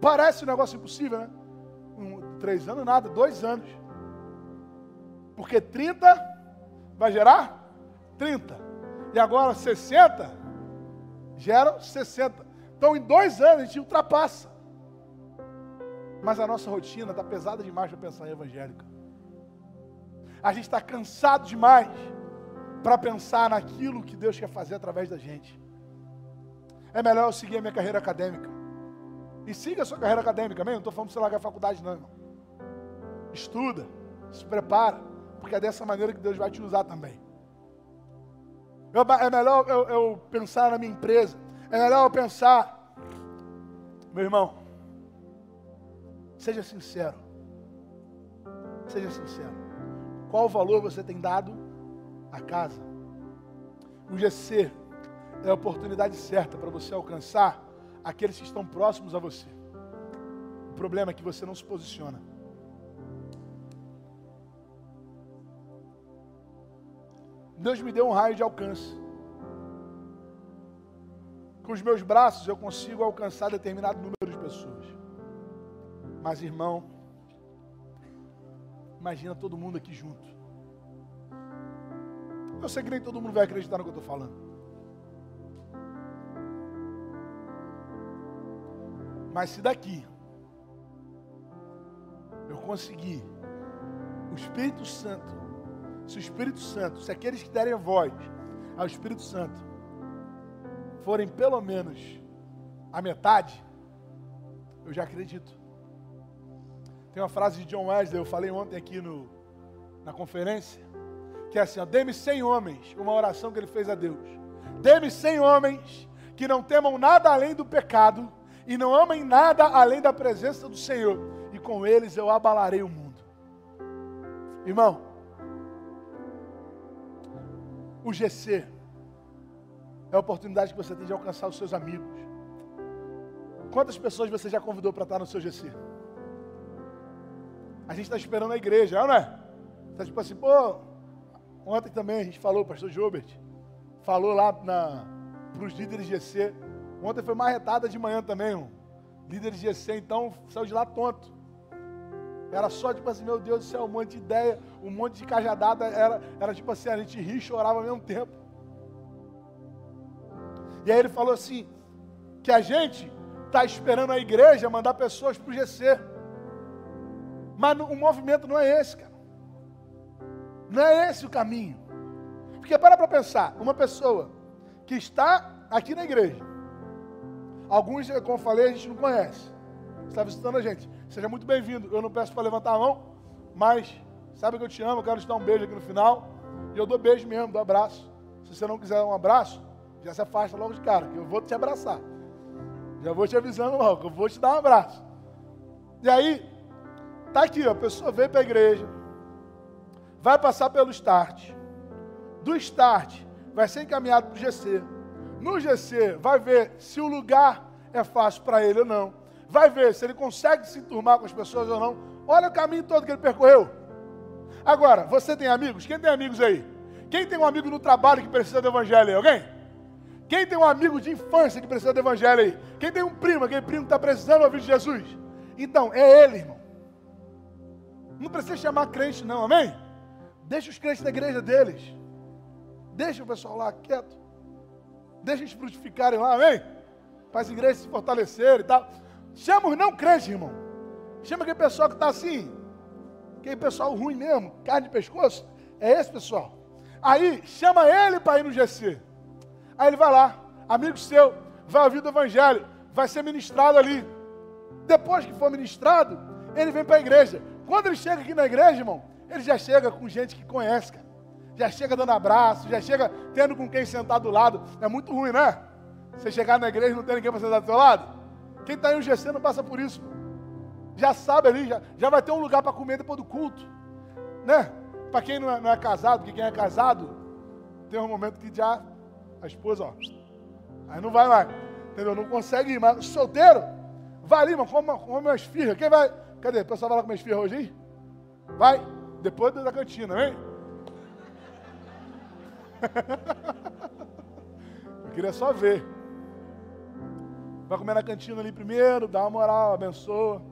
Parece um negócio impossível, né? Um, três anos nada, dois anos. Porque 30 vai gerar 30. E agora 60 geram 60. Então em dois anos a gente ultrapassa. Mas a nossa rotina está pesada demais para pensar em evangélica. A gente está cansado demais para pensar naquilo que Deus quer fazer através da gente. É melhor eu seguir a minha carreira acadêmica. E siga a sua carreira acadêmica, amém? Não estou falando para você largar a faculdade, não, irmão. Estuda, se prepara, porque é dessa maneira que Deus vai te usar também. Eu, é melhor eu, eu pensar na minha empresa. É melhor eu pensar, meu irmão, seja sincero. Seja sincero. Qual valor você tem dado à casa? O GC é a oportunidade certa para você alcançar aqueles que estão próximos a você. O problema é que você não se posiciona. Deus me deu um raio de alcance. Com os meus braços eu consigo alcançar determinado número de pessoas. Mas, irmão, Imagina todo mundo aqui junto. Eu sei que nem todo mundo vai acreditar no que eu estou falando. Mas se daqui eu conseguir o Espírito Santo, se o Espírito Santo, se aqueles que derem voz ao Espírito Santo forem pelo menos a metade, eu já acredito. Tem uma frase de John Wesley, eu falei ontem aqui no, na conferência, que é assim: dê-me cem homens, uma oração que ele fez a Deus. Dê-me cem homens que não temam nada além do pecado e não amem nada além da presença do Senhor, e com eles eu abalarei o mundo. Irmão, o GC é a oportunidade que você tem de alcançar os seus amigos. Quantas pessoas você já convidou para estar no seu GC? a gente está esperando a igreja, não é? Está tipo assim, pô, ontem também a gente falou, o pastor Gilbert, falou lá para os líderes GC. Ontem foi uma retada de manhã também, irmão. Líderes GC, então, saiu de lá tonto. Era só tipo assim, meu Deus do céu, um monte de ideia, um monte de cajadada. Era, era tipo assim, a gente ria e chorava ao mesmo tempo. E aí ele falou assim, que a gente está esperando a igreja mandar pessoas para o GC. Mas o movimento não é esse, cara. Não é esse o caminho. Porque para para pensar, uma pessoa que está aqui na igreja, alguns, como eu falei, a gente não conhece. Está visitando a gente. Seja muito bem-vindo. Eu não peço para levantar a mão, mas sabe que eu te amo, eu quero te dar um beijo aqui no final. E eu dou beijo mesmo, dou abraço. Se você não quiser um abraço, já se afasta logo de cara, que eu vou te abraçar. Já vou te avisando logo, eu vou te dar um abraço. E aí, Está aqui, a pessoa veio para a igreja, vai passar pelo start. Do start, vai ser encaminhado para o GC. No GC, vai ver se o lugar é fácil para ele ou não. Vai ver se ele consegue se enturmar com as pessoas ou não. Olha o caminho todo que ele percorreu. Agora, você tem amigos? Quem tem amigos aí? Quem tem um amigo no trabalho que precisa do evangelho aí? Alguém? Quem tem um amigo de infância que precisa do evangelho aí? Quem tem um primo, aquele primo que está precisando ouvir de Jesus? Então, é ele, irmão. Não precisa chamar crente, não, amém? Deixa os crentes da igreja deles. Deixa o pessoal lá quieto. Deixa eles frutificarem lá, amém? Para as igrejas se fortalecerem e tal. Chama os não crentes, irmão. Chama aquele pessoal que está assim. Aquele pessoal ruim mesmo, carne de pescoço. É esse pessoal. Aí, chama ele para ir no GC. Aí ele vai lá, amigo seu, vai ouvir do evangelho, vai ser ministrado ali. Depois que for ministrado, ele vem para a igreja. Quando ele chega aqui na igreja, irmão, ele já chega com gente que conhece, cara. já chega dando abraço, já chega tendo com quem sentar do lado. É muito ruim, né? Você chegar na igreja e não ter ninguém para sentar do seu lado. Quem está em um GC não passa por isso. Já sabe ali, já, já vai ter um lugar para comer depois do culto. Né? Para quem não é, não é casado, porque quem é casado, tem um momento que já a esposa, ó, aí não vai mais. Entendeu? Não consegue ir, mas solteiro, vai ali, mano, come, come umas firras. Quem vai? Cadê? O pessoal vai lá comer firras hoje aí? Vai, depois da cantina, vem. Eu queria só ver. Vai comer na cantina ali primeiro, dá uma moral, abençoa.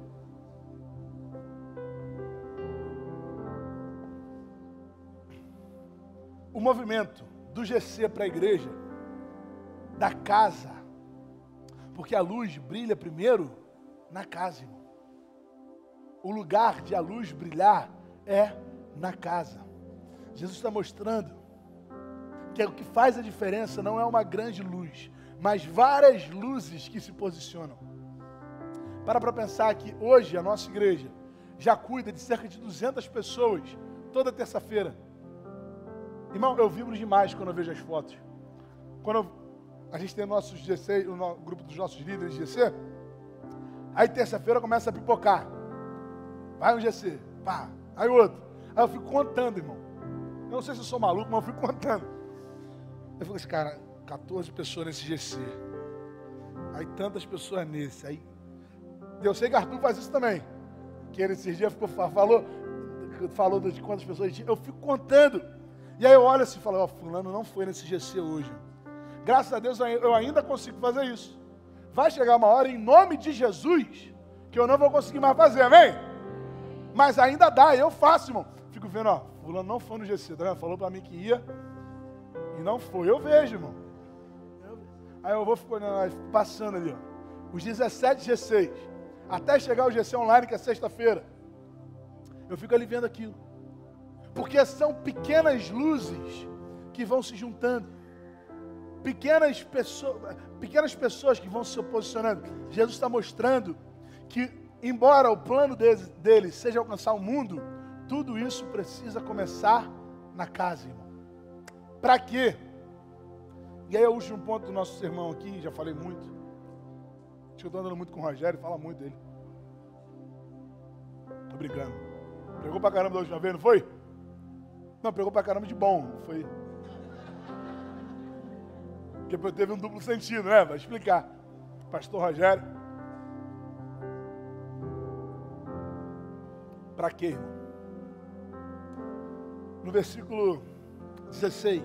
O movimento do GC para a igreja, da casa, porque a luz brilha primeiro na casa, irmão. O lugar de a luz brilhar é na casa. Jesus está mostrando que o que faz a diferença não é uma grande luz, mas várias luzes que se posicionam. Para para pensar que hoje a nossa igreja já cuida de cerca de 200 pessoas toda terça-feira. Irmão, eu vibro demais quando eu vejo as fotos. Quando eu, a gente tem nossos GC, o no, grupo dos nossos líderes de GC, aí terça-feira começa a pipocar. Vai um GC, pá, aí outro. Aí eu fico contando, irmão. Eu não sei se eu sou maluco, mas eu fico contando. Eu fico assim, cara, 14 pessoas nesse GC. Aí tantas pessoas nesse. Aí eu sei que Arthur faz isso também. Que ele esses dias ficou, falou, falou de quantas pessoas tinha. Eu fico contando. E aí eu olho assim e falo, ó, oh, fulano não foi nesse GC hoje. Graças a Deus eu ainda consigo fazer isso. Vai chegar uma hora, em nome de Jesus, que eu não vou conseguir mais fazer, amém? Mas ainda dá, eu faço, irmão. Fico vendo, ó, fulano não foi no GC, tá? Falou para mim que ia e não foi. Eu vejo, irmão. Aí eu vou passando ali, ó. Os 17 G6. Até chegar o GC online, que é sexta-feira. Eu fico ali vendo aquilo. Porque são pequenas luzes que vão se juntando. Pequenas pessoas, pequenas pessoas que vão se posicionando. Jesus está mostrando que, embora o plano dele, dele seja alcançar o mundo, tudo isso precisa começar na casa, irmão. Para quê? E aí o último ponto do nosso sermão aqui, já falei muito. Acho que eu estou andando muito com o Rogério, fala muito dele. Estou brincando. Pregou pra caramba da última vez, não foi? Não, pregou pra caramba de bom, não foi? Porque teve um duplo sentido, né? Vai explicar. Pastor Rogério. Para quê, irmão? No versículo 16,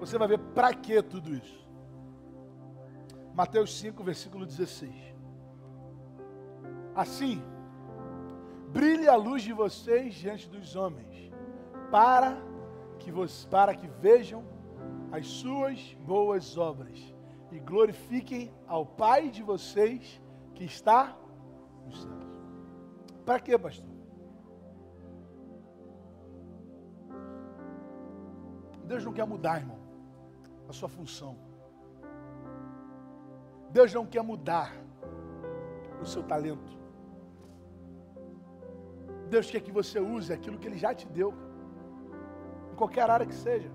você vai ver para que tudo isso. Mateus 5, versículo 16. Assim, brilhe a luz de vocês diante dos homens, para que, vocês, para que vejam as suas boas obras e glorifiquem ao Pai de vocês que está nos céus. Para quê, pastor? Deus não quer mudar, irmão, a sua função. Deus não quer mudar o seu talento. Deus quer que você use aquilo que Ele já te deu, em qualquer área que seja,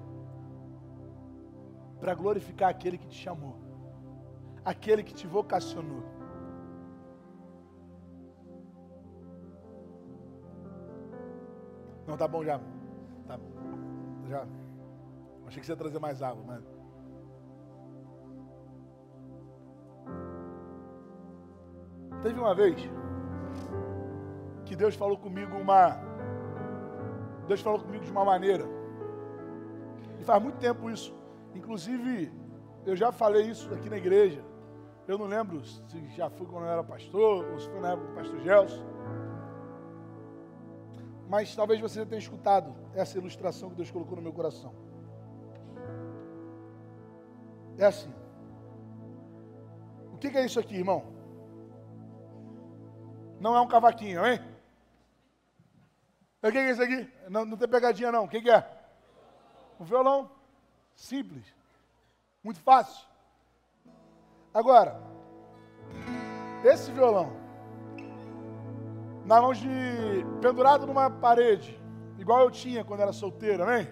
para glorificar aquele que te chamou, aquele que te vocacionou. Não, tá bom já. Tá, já. Achei que você ia trazer mais água, mas. Teve uma vez que Deus falou comigo uma. Deus falou comigo de uma maneira. E faz muito tempo isso. Inclusive, eu já falei isso aqui na igreja. Eu não lembro se já foi quando eu era pastor ou se foi na época do pastor Gelson. Mas talvez você tenha escutado essa ilustração que Deus colocou no meu coração. É assim. O que é isso aqui, irmão? Não é um cavaquinho, hein? O que é isso aqui? Não, não tem pegadinha, não. O que é? Um violão. Simples. Muito fácil. Agora, esse violão, na mão de. pendurado numa parede, igual eu tinha quando era solteiro, amém?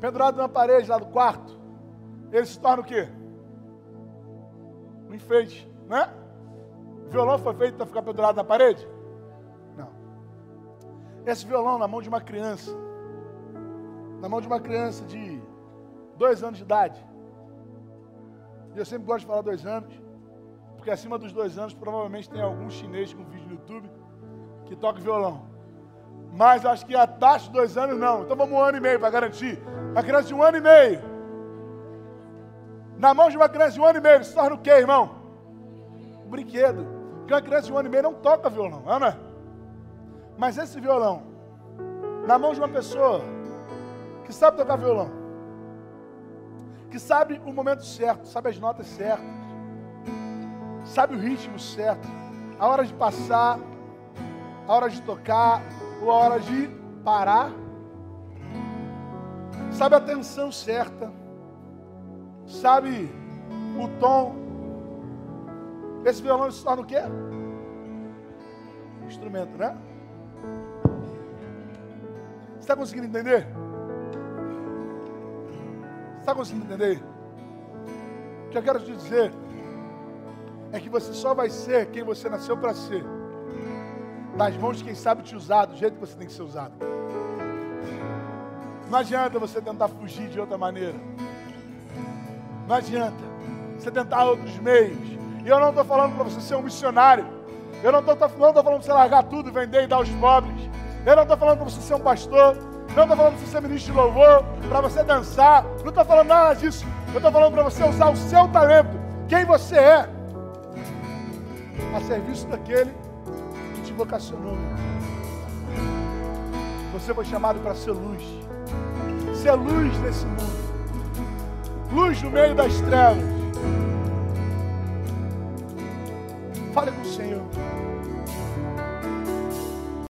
pendurado na parede lá do quarto, ele se torna o quê? Um enfeite, né? Violão foi feito para ficar pendurado na parede? Não. Esse violão na mão de uma criança, na mão de uma criança de dois anos de idade. E eu sempre gosto de falar dois anos, porque acima dos dois anos provavelmente tem algum chinês com vídeo no YouTube que toca violão. Mas acho que a taxa de dois anos não. Então vamos um ano e meio para garantir. A criança de um ano e meio. Na mão de uma criança de um ano e meio, se torna o quê, irmão? Um brinquedo. Porque uma criança de um ano e meio não toca violão, não é? Mas esse violão, na mão de uma pessoa que sabe tocar violão, que sabe o momento certo, sabe as notas certas, sabe o ritmo certo, a hora de passar, a hora de tocar, ou a hora de parar, sabe a tensão certa, sabe o tom. Esse violão se torna o quê? Instrumento, né? Está conseguindo entender? Está conseguindo entender? O que eu quero te dizer é que você só vai ser quem você nasceu para ser nas mãos de quem sabe te usar do jeito que você tem que ser usado. Não adianta você tentar fugir de outra maneira. Não adianta você tentar outros meios. E eu não estou falando para você ser um missionário. Eu não estou falando para você largar tudo, vender e dar aos pobres. Eu não estou falando para você ser um pastor. Não estou falando para você ser ministro de louvor, para você dançar. Não estou falando nada disso. Eu estou falando para você usar o seu talento, quem você é, a serviço daquele vocacionou. Você foi chamado para ser luz. Ser luz nesse mundo. Luz no meio das trevas. Fale com o Senhor.